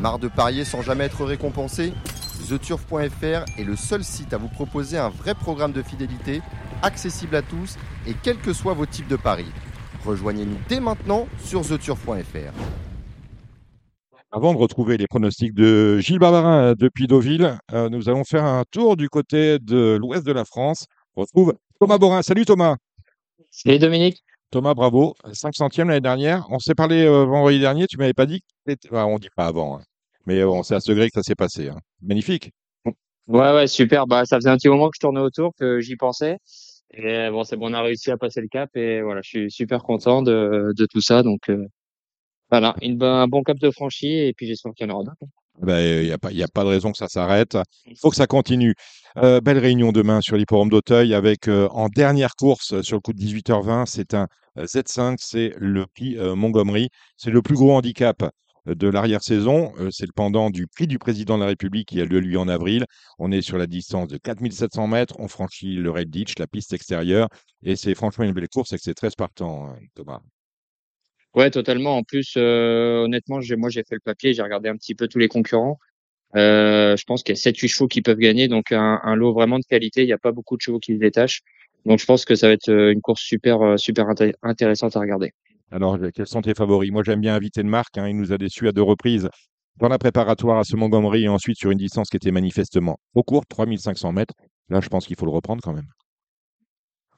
Marre de parier sans jamais être récompensé TheTurf.fr est le seul site à vous proposer un vrai programme de fidélité, accessible à tous et quels que soient vos types de paris. Rejoignez-nous dès maintenant sur TheTurf.fr. Avant de retrouver les pronostics de Gilles Barbarin depuis Deauville, euh, nous allons faire un tour du côté de l'ouest de la France. On retrouve Thomas Borin. Salut Thomas. Salut Dominique. Thomas, bravo. 500e l'année dernière. On s'est parlé euh, vendredi dernier. Tu m'avais pas dit que enfin, On dit pas avant. Hein. Mais bon, c'est à ce degré que ça s'est passé. Hein. Magnifique. Ouais, ouais, super. Bah, ça faisait un petit moment que je tournais autour, que j'y pensais. Et bon, c'est bon, on a réussi à passer le cap. Et voilà, je suis super content de, de tout ça. Donc, euh, voilà, une, un bon cap de franchi. Et puis, j'espère qu'il y en aura d'autres. Il ben, n'y a, pas, y a pas de raison que ça s'arrête. Il faut que ça continue. Euh, belle réunion demain sur l'hipporome d'Auteuil avec euh, en dernière course sur le coup de 18h20, c'est un Z5, c'est le prix Montgomery. C'est le plus gros handicap de l'arrière-saison. c'est le pendant du prix du président de la République qui a lieu lui en avril. On est sur la distance de 4700 mètres. On franchit le Red Ditch, la piste extérieure. Et c'est franchement une belle course et que c'est très partant, hein, Thomas. Ouais, totalement. En plus, honnêtement, moi, j'ai fait le papier, j'ai regardé un petit peu tous les concurrents. je pense qu'il y a 7-8 chevaux qui peuvent gagner, donc un, lot vraiment de qualité. Il n'y a pas beaucoup de chevaux qui se détachent. Donc je pense que ça va être une course super, super intéressante à regarder. Alors, quels sont tes favoris? Moi, j'aime bien inviter de Marc. Hein, il nous a déçus à deux reprises dans la préparatoire à ce Montgomery et ensuite sur une distance qui était manifestement trop courte, 3500 mètres. Là, je pense qu'il faut le reprendre quand même.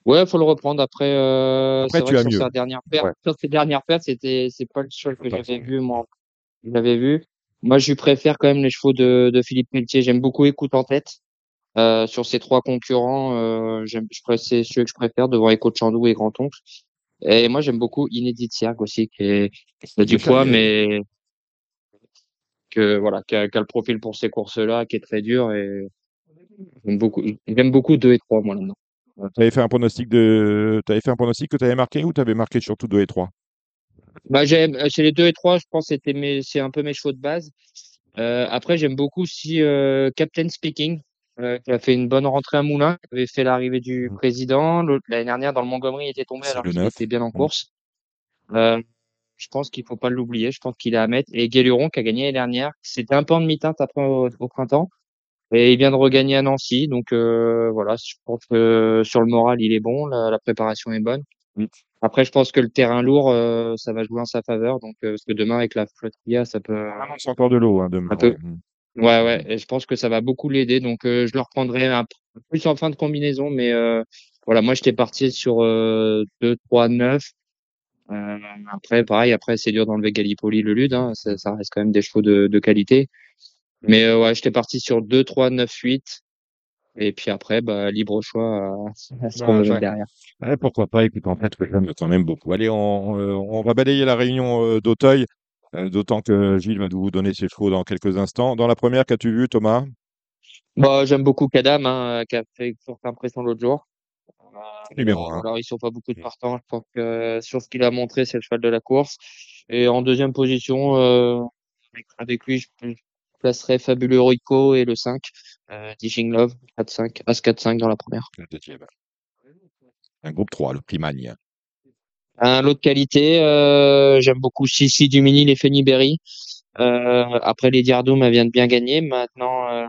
Ouais, il faut le reprendre. Après, euh, Après tu as mieux. Sa dernière perte, Sur ses dernières pertes, c'était c'est pas le cheval que j'avais vu moi. Je l'avais vu. Moi, je lui préfère quand même les chevaux de, de Philippe Pelletier. J'aime beaucoup Écoute en tête. Euh, sur ces trois concurrents, euh, j'aime, je c'est celui que je préfère devant Écho de Chandou et Grand Oncle. Et moi, j'aime beaucoup Inédit Sierg aussi, qui est, qui a du poids, mais que voilà, qui a, qui a, le profil pour ces courses-là, qui est très dur et j'aime beaucoup, j'aime beaucoup 2 et 3 moi là-dedans. Tu avais fait un pronostic de, tu avais fait un pronostic que tu avais marqué ou tu avais marqué surtout 2 et 3 Bah j'aime, chez les 2 et 3, je pense que c'était mes, c'est un peu mes chevaux de base. Euh, après, j'aime beaucoup aussi euh, Captain Speaking, euh, qui a fait une bonne rentrée à Moulin, qui avait fait l'arrivée du mmh. président. L'année dernière, dans le Montgomery, il était tombé alors qu'il était bien en mmh. course. Euh, je pense qu'il faut pas l'oublier. Je pense qu'il est à mettre. Et Guéluron, qui a gagné l'année dernière, c'était un peu en demi-teinte après au, printemps. Et il vient de regagner à Nancy. Donc euh, voilà, je pense que sur le moral, il est bon. La, préparation est bonne. Mmh. Après, je pense que le terrain lourd, euh, ça va jouer en sa faveur. Donc, euh, parce que demain, avec la flotte qu'il y a, ça peut. Ah c'est encore de l'eau hein, demain. Ouais, ouais, et je pense que ça va beaucoup l'aider. Donc, euh, je le reprendrai un plus en fin de combinaison. Mais euh, voilà, moi, j'étais parti sur euh, 2, 3, 9. Euh, après, pareil, après, c'est dur d'enlever Gallipoli, le Lude. Hein, ça, ça, reste quand même des chevaux de, de qualité. Mais euh, ouais, j'étais parti sur 2, 3, 9, 8. Et puis après, bah, libre choix à, à derrière. Ouais, pourquoi pas, écoute, en fait, j'aime quand même beaucoup. Allez, on, on va balayer la réunion d'Auteuil. Euh, d'autant que Gilles va vous donner ses chevaux dans quelques instants. Dans la première, qu'as-tu vu, Thomas? Bah, J'aime beaucoup Kadam, hein, qui a fait une forte impression l'autre jour. Numéro 1. Alors, ils sont pas beaucoup de partants. Je pense que sur ce qu'il a montré, c'est le cheval de la course. Et en deuxième position, euh, avec lui, je placerai Fabuleux Rico et le 5, euh, Dishing Love, 4-5, As 4-5 dans la première. Un groupe 3, le Primagne. Un lot de qualité, euh, j'aime beaucoup Sissi Dumini, les Feniberry. Euh, après, les Diardoum viennent bien gagner. Maintenant, euh,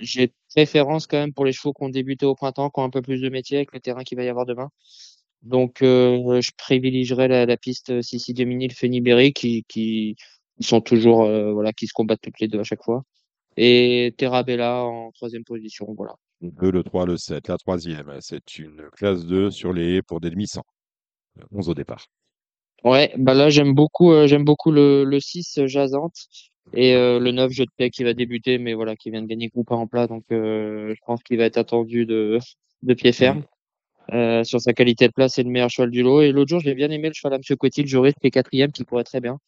j'ai préférence quand même pour les chevaux qui ont débuté au printemps, qui ont un peu plus de métier avec le terrain qu'il va y avoir demain. Donc, euh, je privilégierais la, la piste Sissi Dumini, le Feniberry, qui, qui sont toujours, euh, voilà, qui se combattent toutes les deux à chaque fois. Et Terrabella en troisième position, voilà. Le 2, le 3, le 7, la troisième. C'est une classe 2 sur les pour des demi-cents. 11 au départ. Ouais, bah là j'aime beaucoup euh, j'aime beaucoup le, le 6 euh, Jazante et euh, le 9 Jeu de paix qui va débuter mais voilà qui vient de gagner groupe en plat donc je pense qu'il va être attendu de de pied ferme. Euh, sur sa qualité de place, c'est le meilleur cheval du lot. Et l'autre jour, j'ai bien aimé le cheval à Monsieur Coetil, le juriste, qui est quatrième, qui pourrait très bien.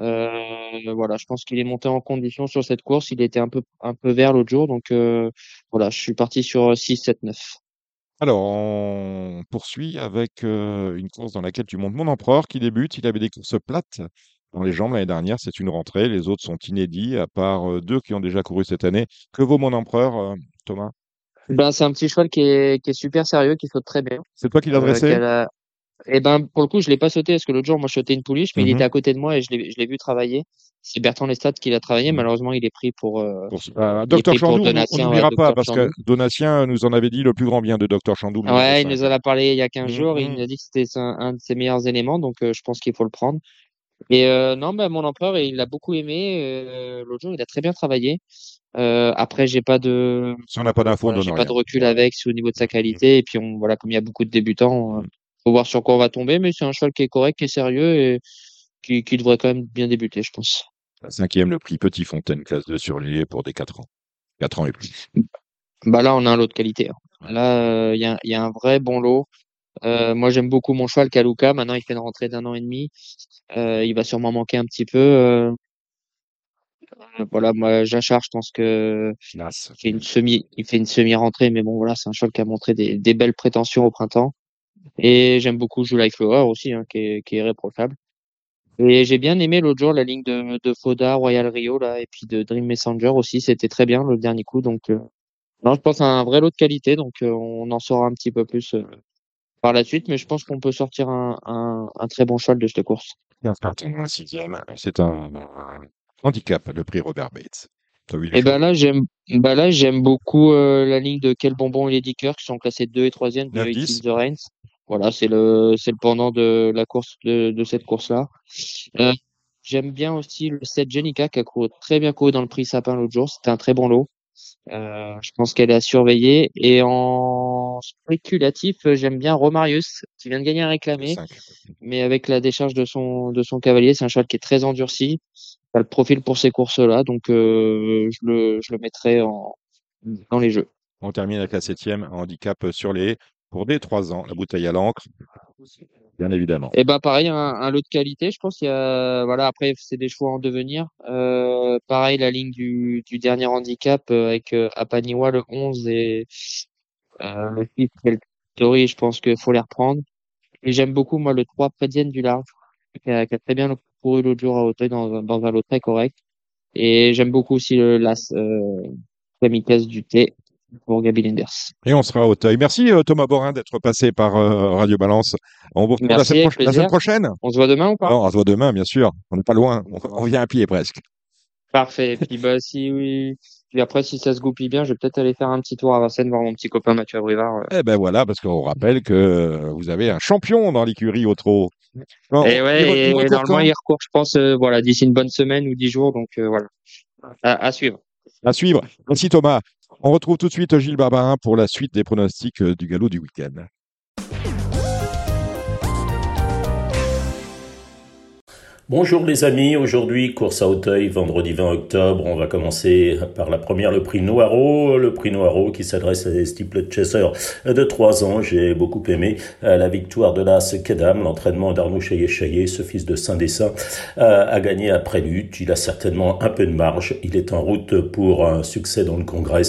Euh, voilà, je pense qu'il est monté en condition sur cette course. Il était un peu un peu vert l'autre jour, donc voilà, je suis parti sur 6, 7, 9. Alors, on poursuit avec une course dans laquelle tu montes mon empereur qui débute. Il avait des courses plates dans les jambes l'année dernière. C'est une rentrée. Les autres sont inédits, à part deux qui ont déjà couru cette année. Que vaut mon empereur, Thomas? Ben, C'est un petit cheval qui est, qui est super sérieux, qui saute très bien. C'est toi qui l'as dressé? Eh ben, pour le coup, je l'ai pas sauté parce que l'autre jour, moi, je sautais une pouliche, mais il Mhm. était à côté de moi et je l'ai, je l'ai vu travailler. C'est Bertrand Lestat qui l'a travaillé. Mhm. Malheureusement, il est pris pour. euh, Pour- euh, Docteur on- n'oubliera pas parce que. Donatien nous en avait dit le plus grand bien de Docteur Chandou. le numéro Ouais, il 5. nous en a parlé il y a 15 Mhm, jours. et Il nous a dit que c'était un, un de ses meilleurs éléments, donc euh, je pense qu'il faut le prendre. Et euh, non, bah, mon empereur, il l'a beaucoup aimé. euh, l'autre jour, il a très bien travaillé. Euh, après, j'ai pas de, Si on n'a pas d'infos, voilà, j'ai pas de recul avec au niveau de sa qualité. Et puis, on, voilà, comme il y a beaucoup de débutants, faut voir sur quoi on va tomber. Mais c'est un cheval qui est correct, qui est sérieux et qui, qui devrait quand même bien débuter, je pense. La cinquième, le prix Petit Fontaine, classe 2 surlié pour des 4 ans. 4 ans et plus. Bah là, on a un lot de qualité. hein. Là, euh, il y a, il y a un vrai bon lot. Euh, moi, j'aime beaucoup mon cheval Kaluka. Maintenant, il fait une rentrée d'un an et demi. Euh, il va sûrement manquer un petit peu. euh, voilà, moi, Jachar, je pense que il fait une semi, il fait une semi-rentrée, mais bon, voilà, c'est un cheval qui a montré des, des belles prétentions au printemps. Et j'aime beaucoup July Flower aussi, hein, qui est, qui est irréprochable. Et j'ai bien aimé l'autre jour la ligne de, de Foda, Royal Rio, là, et puis de Dream Messenger aussi. C'était très bien le dernier coup. Donc, euh, non, je pense à un vrai lot de qualité. Donc, euh, on en saura un petit peu plus euh, par la suite. Mais je pense qu'on peut sortir un, un, un très bon cheval de cette course. C'est un, handicap, le prix Robert Bates. Et ben choses là, j'aime, bah là, j'aime beaucoup la ligne de Quel Bonbon et Lady Kirk, qui sont classés 2 et 3e de 9, It's 10. in the Reins. Voilà, c'est le, c'est le pendant de la course, de, de cette course-là. Euh, j'aime bien aussi le 7 Jenica, qui a couru très bien couru dans le prix Sapin l'autre jour. C'était un très bon lot. Euh, je pense qu'elle est à surveiller. Et en spéculatif, j'aime bien Romarius, qui vient de gagner un réclamé, 5. mais avec la décharge de son, de son cavalier, c'est un cheval qui est très endurci. Il a le profil pour ces courses-là, donc euh, je le, je le mettrai en, dans les jeux. On termine avec la septième, handicap sur les pour des 3 ans, la bouteille à l'encre, bien évidemment. Et ben pareil, un, lot de qualité. Je pense qu'il y a, voilà, après c'est des choix en devenir. Euh, pareil, la ligne du, dernier handicap euh, avec euh, Apaniwa le 11 et euh, le 6 Quel Story, je pense qu'il faut les reprendre. Et j'aime beaucoup moi le 3 Prédienne du large, qui a, très bien couru l'autre jour à Hauteuil dans, un- lot très correct. Et j'aime beaucoup aussi le l'As euh, Kamikaze du T pour Gabi Linders. Et on sera à Hauteuil. Merci euh, Thomas Borin d'être passé par euh, Radio Balance. On vous retrouve la semaine, la prochaine. On se voit demain ou pas? On se voit demain, bien sûr. On n'est pas loin. On, on vient à pied presque. Parfait. Et puis bah si oui. Puis après si ça se goupille bien, je vais peut-être aller faire un petit tour à Vincennes voir mon petit copain Mathieu Abrivard. euh. Eh ben voilà, parce qu'on rappelle que vous avez un champion dans l'écurie au trot. Et re- ouais, il et normalement il recourt, je pense, euh, voilà, d'ici une bonne semaine ou dix jours, donc euh, voilà. À, à suivre. À suivre. Merci Thomas. On retrouve tout de suite Gilles Barbarin pour la suite des pronostics euh, du galop du week-end. Bonjour les amis, aujourd'hui course à Hauteuil, vendredi 20 octobre. On va commencer par la première, le prix Noiro. Le prix Noiro qui s'adresse à des steeple chasseurs de 3 ans. J'ai beaucoup aimé euh, la victoire de l'As Kedam, l'entraînement d'Arnaud Chaillet-Chaillet, ce fils de Saint-Dessin, euh, a gagné après lutte. Il a certainement un peu de marge. Il est en route pour un succès dans le Congrès.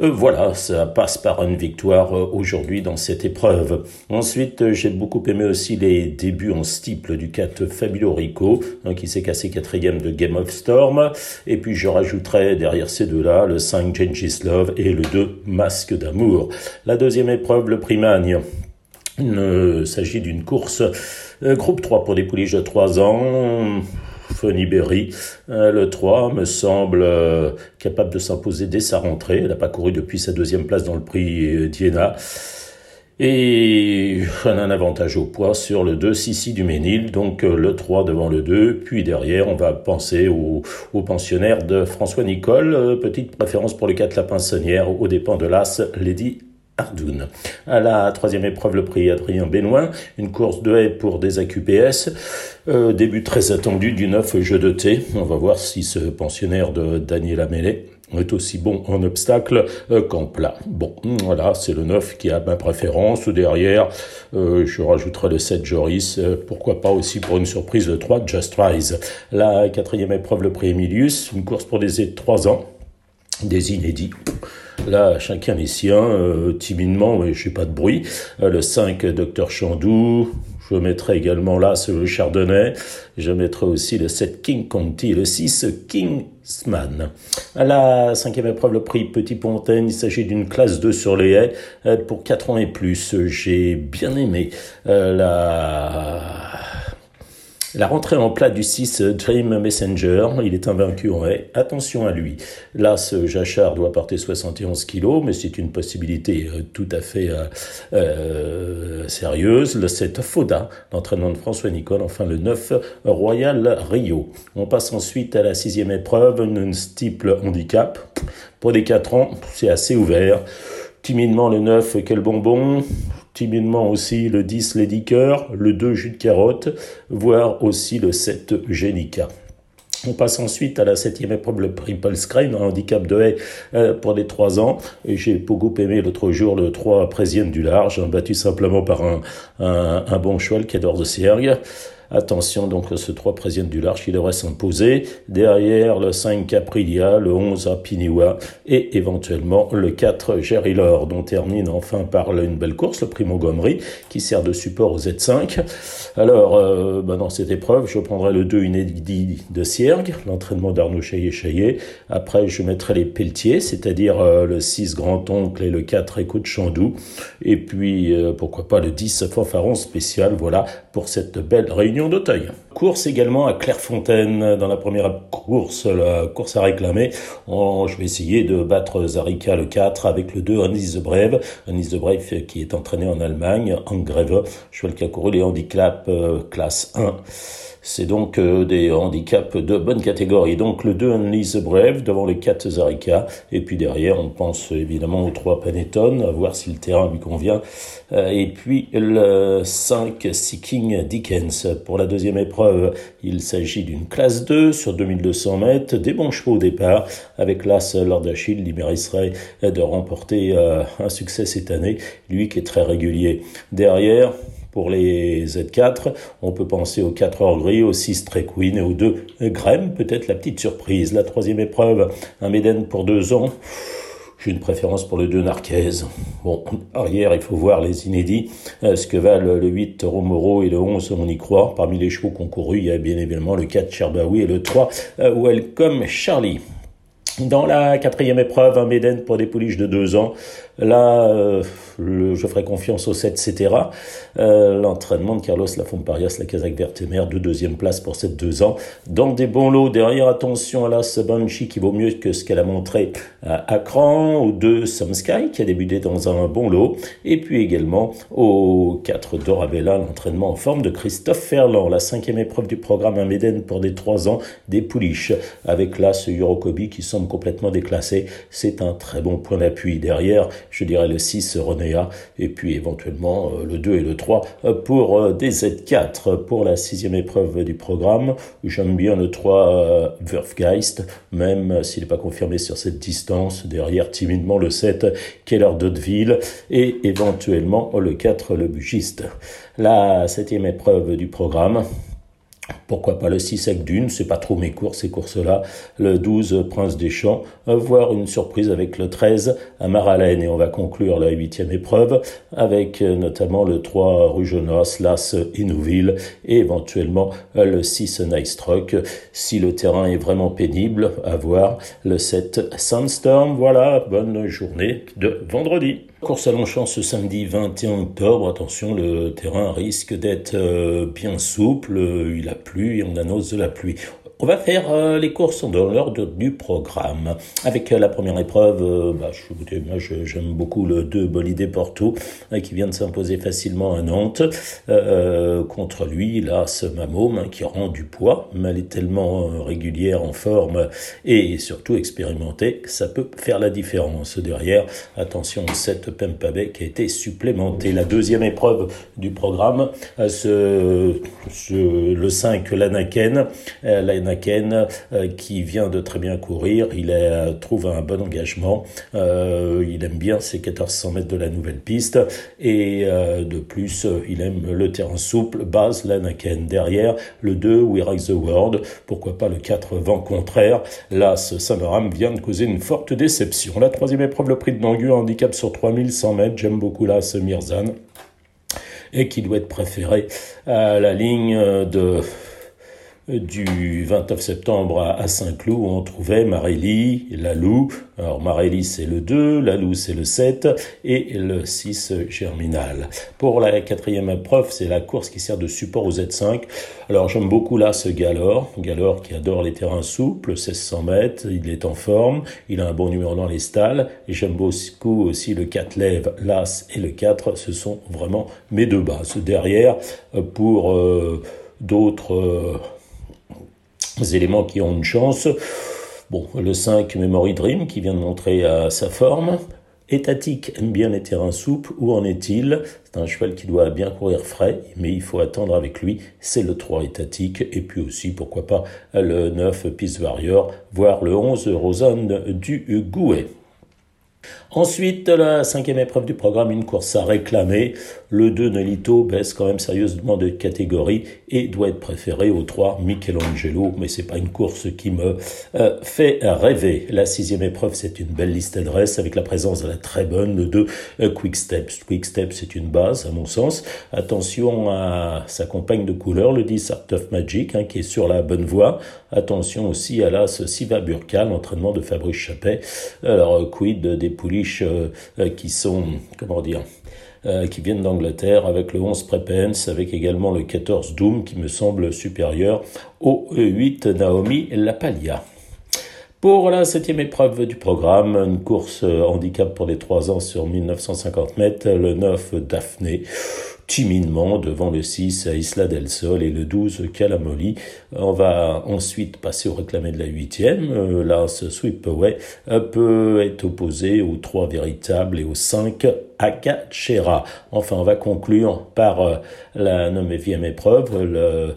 Euh, voilà, ça passe par une victoire euh, aujourd'hui dans cette épreuve. Ensuite, euh, j'ai beaucoup aimé aussi les débuts en steeple du 4 Fabuleux Rico, hein, qui s'est cassé quatrième de Game of Storm. Et puis, je rajouterai derrière ces deux-là le 5 Gengis Love et le 2 Masque d'amour. La deuxième épreuve, le Primagne. Il s'agit d'une course groupe 3 pour des pouliches de 3 ans. Funny Berry, euh, le 3, me semble euh, capable de s'imposer dès sa rentrée. Elle n'a pas couru depuis sa deuxième place dans le prix euh, Diana. Et elle a un avantage au poids sur le 2, Sissi du Ménil, donc le 3 devant le 2. Puis derrière, on va penser au, au pensionnaire de François Nicole. Petite préférence pour le 4 Lapin Sonnière, aux dépens de l'As Lady Ardoun. À la troisième épreuve, le prix Adrien Benoît, une course de haie pour des AQPS. Euh, début très attendu du 9 jeu de thé. On va voir si ce pensionnaire de Daniel Amélé est aussi bon en obstacle euh, qu'en plat. Bon, voilà, c'est le 9 qui a ma préférence. Derrière, euh, je rajouterai le 7 Joris. Pourquoi pas aussi pour une surprise de 3 Just Rise. La quatrième épreuve, le prix Emilius, une course pour des 3 ans des inédits. Là, chacun les siens, euh, timidement, mais je n'ai pas de bruit. Euh, le 5, Docteur Chandou. Je mettrai également là ce Chardonnay. Je mettrai aussi le 7 King Conti le 6 Kingsman. À la cinquième épreuve, le prix Petit Pontaine, il s'agit d'une classe 2 sur les haies euh, pour 4 ans et plus. J'ai bien aimé euh, la la rentrée en plat du 6 Dream Messenger, il est invaincu en haie. Attention à lui. Là, ce Jachard doit porter 71 kg, mais c'est une possibilité euh, tout à fait euh, euh, sérieuse. Le 7 Foda, l'entraînement de François Nicole. Enfin, le 9 Royal Rio. On passe ensuite à la sixième épreuve, une steeple handicap. Pour des 4 ans, c'est assez ouvert. Timidement le 9, quel bonbon? Timidement aussi le 10 Lady le 2 jus de carotte, voire aussi le 7 Génica. On passe ensuite à la septième épreuve, le Triple Screen, un handicap de haie euh, pour les 3 ans. J'ai beaucoup aimé l'autre jour le 3 Présienne du Large, battu simplement par un, un, bon cheval qui adore de Siergue. Attention donc ce 3 président du large qui devrait s'imposer. Derrière le 5 Caprilia, le 11 Apiniwa et éventuellement le 4 Gerilor dont termine enfin par une belle course, le Primo Montgomery qui sert de support au Z5. Alors euh, bah, dans cette épreuve je prendrai le 2 inédit de Siergue, l'entraînement d'Arnaud Chaillet-Chaillet. Après je mettrai les Pelletiers, c'est-à-dire euh, le 6 Grand-Oncle et le 4 Écoute Chandou. Et puis euh, pourquoi pas le 10 Fanfaron spécial, voilà pour cette belle réunion d'Auteuil. Course également à Clairefontaine dans la première course, la course à réclamer. Oh, je vais essayer de battre Zarika le 4 avec le 2 Anis de Brève. Anis de Brève qui est entraîné en Allemagne, en grève. Cheval qui a couru les handicaps euh, classe 1. C'est donc euh, des handicaps de bonne catégorie. Donc le 2 Unleash Brave devant les 4 Zarika. Et puis derrière, on pense évidemment aux 3 Panettone, à voir si le terrain lui convient. Euh, et puis le 5 Seeking Dickens. Pour la deuxième épreuve, il s'agit d'une classe 2 sur 2200 mètres. Des bons chevaux au départ. Avec l'As Lord Achille, il mériterait de remporter euh, un succès cette année. Lui qui est très régulier. Derrière, pour les Z4, on peut penser aux 4 heures gris, aux 6 Trek Queen et aux 2 Graham, peut-être la petite surprise. La troisième épreuve, un Méden pour 2 ans. J'ai une préférence pour le 2 Narquez. Bon, arrière, il faut voir les inédits. Euh, ce que valent le 8 Romoro et le 11, on y croit. Parmi les chevaux concourus, il y a bien évidemment le 4 Cherbaoui et le 3 euh, Welcome Charlie. Dans la quatrième épreuve, un Méden pour des pouliches de 2 ans. Là, euh, je ferai confiance au 7, etc. Euh, l'entraînement de Carlos Lafomparias, la Kazakh Vertemer, de deuxième place pour cette deux ans. Dans des bons lots, derrière, attention à la Banshee qui vaut mieux que ce qu'elle a montré à Akran, au 2 Sky qui a débuté dans un bon lot, et puis également au 4 Dorabella, l'entraînement en forme de Christophe Ferland, la cinquième épreuve du programme un Méden pour des trois ans, des pouliches, avec là ce Eurokobi qui semble complètement déclassé. C'est un très bon point d'appui. Derrière, je dirais le 6 Renéa, et puis éventuellement euh, le 2 et le 3 euh, pour euh, des Z4. Pour la sixième épreuve du programme, j'aime bien le 3 Wurfgeist, même s'il n'est pas confirmé sur cette distance. Derrière, timidement, le 7 Keller d'Hauteville, et éventuellement le 4 Le Bugiste. La septième épreuve du programme, pourquoi pas le 6 avec Dune, c'est pas trop mes courses, ces courses-là. Le 12 Prince des Champs, voir une surprise avec le 13 à Maralène. Et on va conclure la huitième épreuve avec euh, notamment le 3 Rugenos, Las Inouville et éventuellement euh, le 6 Nice. Si le terrain est vraiment pénible, à voir le 7 Sandstorm. Voilà, bonne journée de vendredi. Course à Longchamp ce samedi 21 octobre. Attention, le terrain risque d'être euh, bien souple. Il a plu et on annonce de la pluie. On va faire euh, les courses dans l'ordre du programme. Avec euh, la première épreuve, euh, bah, je, j'aime beaucoup le 2 Bolidé Porto qui vient de s'imposer facilement à Nantes. contre lui, là, ce Mamome hein, qui rend du poids, mais elle est tellement régulière, en forme et surtout expérimentée que ça peut faire la différence. Derrière, attention, cette Pempabe qui a été supplémentée. La deuxième épreuve du programme, le 5 Lanaken. Lanaken Ken euh, qui vient de très bien courir. Il trouve un bon engagement. Euh, il aime bien ses 1400 mètres de la nouvelle piste. Et euh, de plus, il aime le terrain souple. Base Lanaken. Derrière, le 2, We Rise the World. Pourquoi pas le 4, vent contraire. Là, ce Saint-Laurent vient de causer une forte déception. La troisième épreuve, le prix de Nangu, handicap sur 3100 mètres. J'aime beaucoup là ce Mirzan. et qui doit être préféré à la ligne de du 29 septembre à Saint-Cloud on trouvait Marélie, Lalou. Alors Marélie c'est le 2, Lalou c'est le 7 et le 6 Germinal. Pour la quatrième épreuve, c'est la course qui sert de support aux Z5. Alors j'aime beaucoup là ce Galor, Galor qui adore les terrains souples, 1600 mètres, il est en forme, il a un bon numéro dans les stalles. J'aime beaucoup aussi le 4 lève, l'As et le 4, ce sont vraiment mes deux bases. Derrière, pour euh, d'autres... Euh, éléments qui ont une chance. Bon, le 5, Memory Dream, qui vient de montrer à sa forme. Étatique aime bien les terrains souples. Où en est-il? C'est un cheval qui doit bien courir frais, mais il faut attendre avec lui. C'est le 3 étatique. Et puis aussi, pourquoi pas, le 9 Peace Warrior, voire le 11 Rosanne du Gouet. Ensuite, la cinquième épreuve du programme, une course à réclamer. Le 2 Nelito baisse quand même sérieusement de catégorie et doit être préféré au 3 Michelangelo, mais c'est pas une course qui me euh, fait rêver. La sixième épreuve, c'est une belle liste d'adresses avec la présence de la très bonne le 2 euh, Quick Steps. Quick Steps, c'est une base à mon sens. Attention à sa compagne de couleur, le 10 Art of Magic, hein, qui est sur la bonne voie. Attention aussi à l'As Siva Burka, l'entraînement de Fabrice Chappet. Alors, quid des pouliches euh, qui sont, comment dire, euh, qui viennent d'Angleterre, avec le 11 Prepens, avec également le 14 Doom qui me semble supérieur au 8 Naomi Lapalia. Pour la septième épreuve du programme, une course euh, handicap pour les 3 ans sur 1950 mètres, le 9 Daphné timidement devant le 6 Isla del Sol et le 12 Calamoli. On va ensuite passer au réclamé de la huitième. Euh, là, ce Sweepaway peut être opposé aux trois véritables et aux 5 Akachera. Enfin, on va conclure par euh, la neuvième épreuve, le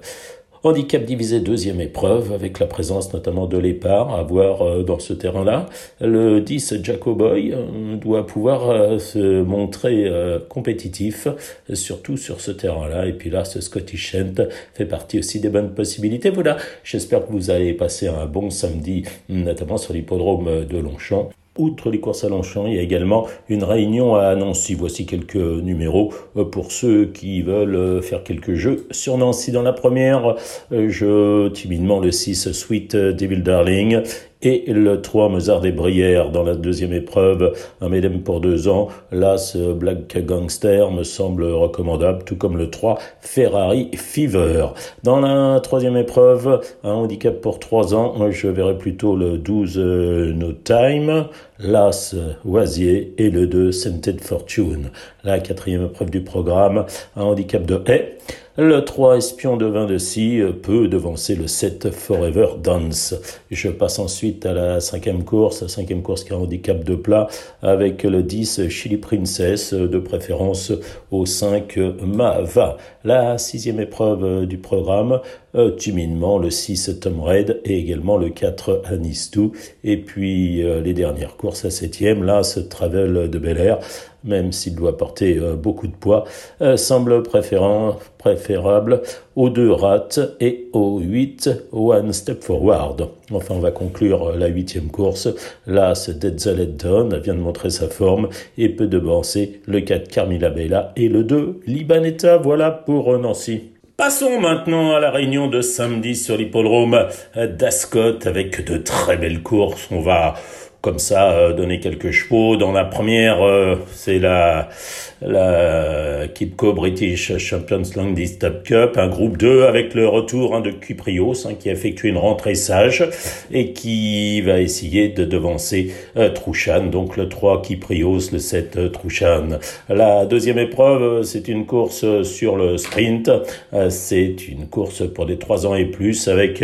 Handicap divisé deuxième épreuve avec la présence notamment de l'épar à voir euh, dans ce terrain-là. Le 10 Jacoboy euh, doit pouvoir euh, se montrer compétitif, surtout sur ce terrain-là. Et puis là, ce Scottish Shant fait partie aussi des bonnes possibilités. Voilà, j'espère que vous allez passer un bon samedi, notamment sur l'hippodrome de Longchamp. Outre les courses à Longchamp, il y a également une réunion à Nancy. Voici quelques numéros euh, pour ceux qui veulent euh, faire quelques jeux sur Nancy. Dans la première, euh, je timidement le 6 Sweet Devil Darling et le 3 Mozart des Brières dans la deuxième épreuve, un Medem pour deux ans. Là, ce Black Gangster me semble recommandable, tout comme le 3 Ferrari Fever. Dans la troisième épreuve, un handicap pour trois ans, je verrai plutôt le 12 No Time, l'As Oisier et le 2 Scented Fortune. La quatrième épreuve du programme, un handicap de haie. Le 3 espion de vin de scie peut devancer le 7 Forever Dance. Je passe ensuite à la cinquième course, la cinquième course qui a un handicap de plat avec le 10 Chili Princess, de préférence au 5 Mava. La sixième épreuve du programme, euh, timidement le 6 Tom Red et également le 4 Anistou. Et puis euh, les dernières courses, la septième, là, ce Travel de Bel Air même s'il doit porter euh, beaucoup de poids, euh, semble préférable aux deux rats et aux 8 One Step Forward. Enfin, on va conclure euh, la huitième course. Là, ce Down vient de montrer sa forme et peut devancer le 4 Carmila Bella et le 2 Libanetta. Voilà pour Nancy. Passons maintenant à la réunion de samedi sur l'hippodrome d'Ascot avec de très belles courses. On va comme ça euh, donner quelques chevaux. Dans la première, euh, c'est la la Kipco British Champions Long Distance Cup, un groupe 2 avec le retour hein, de Cuprios hein, qui a effectué une rentrée sage et qui va essayer de devancer euh, Trouchan, donc le 3 Kyprios, le 7 euh, Trouchan. La deuxième épreuve, c'est une course sur le sprint, c'est une course pour des 3 ans et plus avec,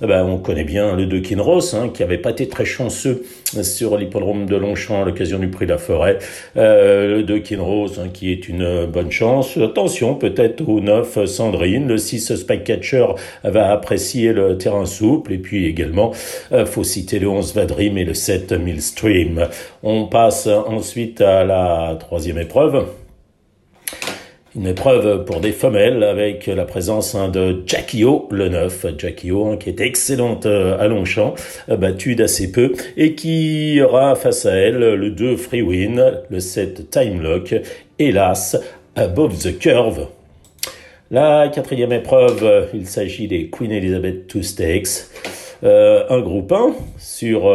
ben, on connaît bien le 2 Kinross hein, qui avait pas été très chanceux sur l'hippodrome de Longchamp à l'occasion du prix de la forêt. Euh, le 2 Kinrose, hein, qui est une bonne chance. Attention, peut-être au 9 Sandrine. Le 6 Spycatcher va apprécier le terrain souple. Et puis également, euh, faut citer le 11 Vadrim et le 7 Millstream. On passe ensuite à la troisième épreuve. Une épreuve pour des femelles avec la présence hein, de Jackie O, le 9, Jackie O, hein, qui est excellente euh, à Longchamp, euh, battue d'assez peu, et qui aura face à elle le 2 Free Win, le 7 Time Lock, hélas, Above the Curve. La quatrième épreuve, il s'agit des Queen Elizabeth II Stakes. un groupe 1 sur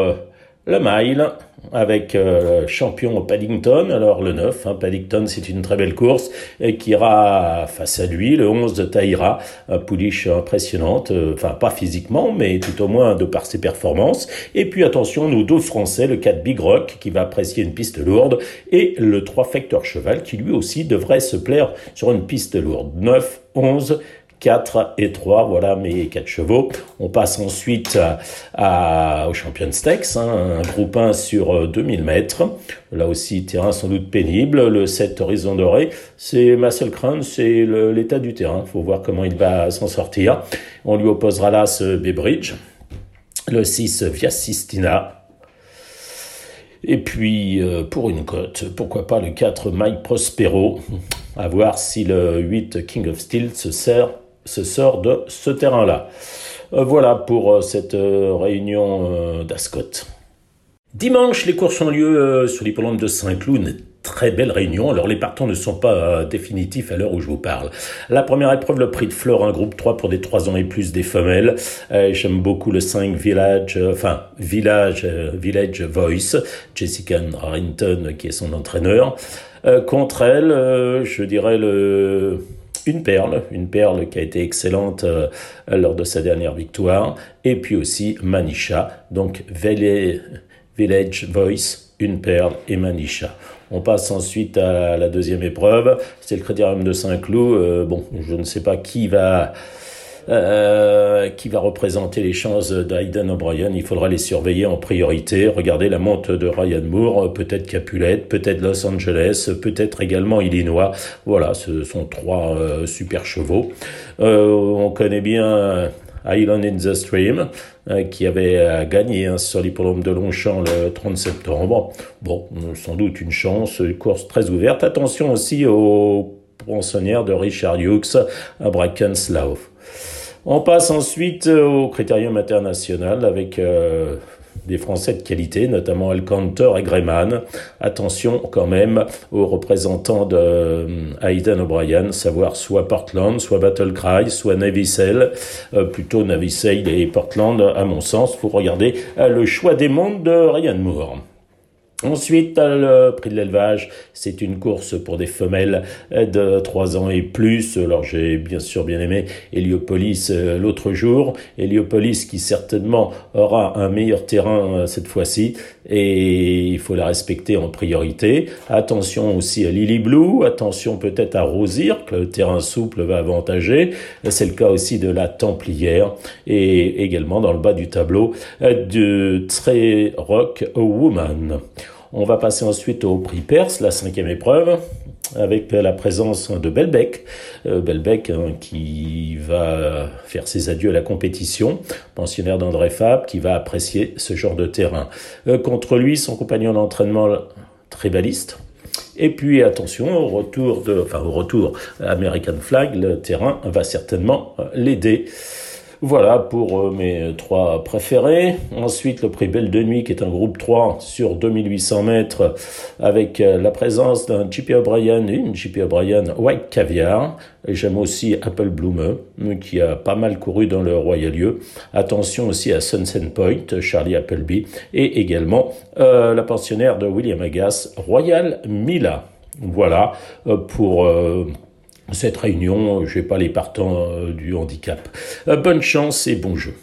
le mile avec euh, champion Paddington, alors le 9, hein, Paddington c'est une très belle course, et qui ira face à lui, le 11 de Taïra, pouliche impressionnante, euh, enfin pas physiquement, mais tout au moins de par ses performances. Et puis attention, nous 12 Français, le 4 Big Rock, qui va apprécier une piste lourde, et le 3 Factor Cheval, qui lui aussi devrait se plaire sur une piste lourde. 9, 11, 4 et 3, voilà mes 4 chevaux. On passe ensuite au Champion Stakes, hein, un groupe 1 sur 2000 mètres. Là aussi, terrain sans doute pénible. Le 7 Horizon Doré, c'est ma seule crainte, c'est l'état du terrain. Il faut voir comment il va s'en sortir. On lui opposera là ce Bebridge. Le 6 Via Sistina. Et puis, euh, pour une cote, pourquoi pas le 4 Mike Prospero. À voir si le 8 King of Steel se sert se sort de ce terrain-là. Euh, voilà pour euh, cette euh, réunion d'Ascot. Dimanche, les courses ont lieu sur l'hippodrome de Saint-Cloud. Très belle réunion. Alors les partants ne sont pas définitifs à l'heure où je vous parle. La première épreuve, le prix de Flore, un groupe 3 pour des 3 ans et plus des femelles. J'aime beaucoup le 5 Village, enfin Village, Village Voice, Jessica Harrington qui est son entraîneur. contre elle, je dirais le une perle, une perle qui a été excellente euh, lors de sa dernière victoire, et puis aussi Manisha, donc Village Voice, une perle et Manisha. On passe ensuite à la deuxième épreuve, c'est le Critérium de Saint-Cloud. Euh, bon, je ne sais pas qui va euh, qui va représenter les chances d'Aiden O'Brien. Il faudra les surveiller en priorité. Regardez la monte de Ryan Moore, peut-être Capulet, peut-être Los Angeles, peut-être également Illinois. Voilà, ce sont trois euh, super chevaux. Euh, on connaît bien Island in the Stream, qui avait gagné hein, sur l'hippodrome de Longchamp le 30 septembre. Bon, sans doute une chance, une course très ouverte. Attention aussi aux pensionnaires de Richard Hughes à Brackenslough. On passe ensuite euh, au critérium international avec euh, des Français de qualité, notamment Alcanter et Greyman. Attention quand même aux représentants de euh, O'Brien, savoir soit Portland, soit Battlecry, soit Navicelle, plutôt Navicelle et Portland à mon sens. Faut regarder le choix des mondes de Ryan Moore. Ensuite, le prix de l'élevage, c'est une course pour des femelles de 3 ans et plus. Alors j'ai bien sûr bien aimé Heliopolis euh, l'autre jour. Heliopolis qui certainement aura un meilleur terrain euh, cette fois-ci et il faut la respecter en priorité. Attention aussi à Lily Blue, attention peut-être à Rosir, que le terrain souple va avantager. C'est le cas aussi de la Templière et également dans le bas du tableau euh, de Trey Rock Woman. On va passer ensuite au prix Perse, la cinquième épreuve, avec la présence de Belbec. Euh, Belbec hein, qui va faire ses adieux à la compétition, pensionnaire d'André Fab, qui va apprécier ce genre de terrain. Euh, contre lui, son compagnon d'entraînement tribaliste. Et puis attention, au retour de, enfin au retour American Flag, le terrain va certainement l'aider. Voilà pour euh, mes trois préférés. Ensuite, le prix Belle de Nuit, qui est un groupe 3 sur 2800 mètres, avec euh, la présence d'un JP O'Brien et une JP O'Brien White Caviar. J'aime aussi Apple Bloom, qui a pas mal couru dans le Royal Lieu. Attention aussi à Sunset Point, Charlie Appleby, et également euh, la pensionnaire de William Agas, Royal Mila. Voilà pour cette réunion, je n'ai pas les partants euh, du handicap. Euh, bonne chance et bon jeu.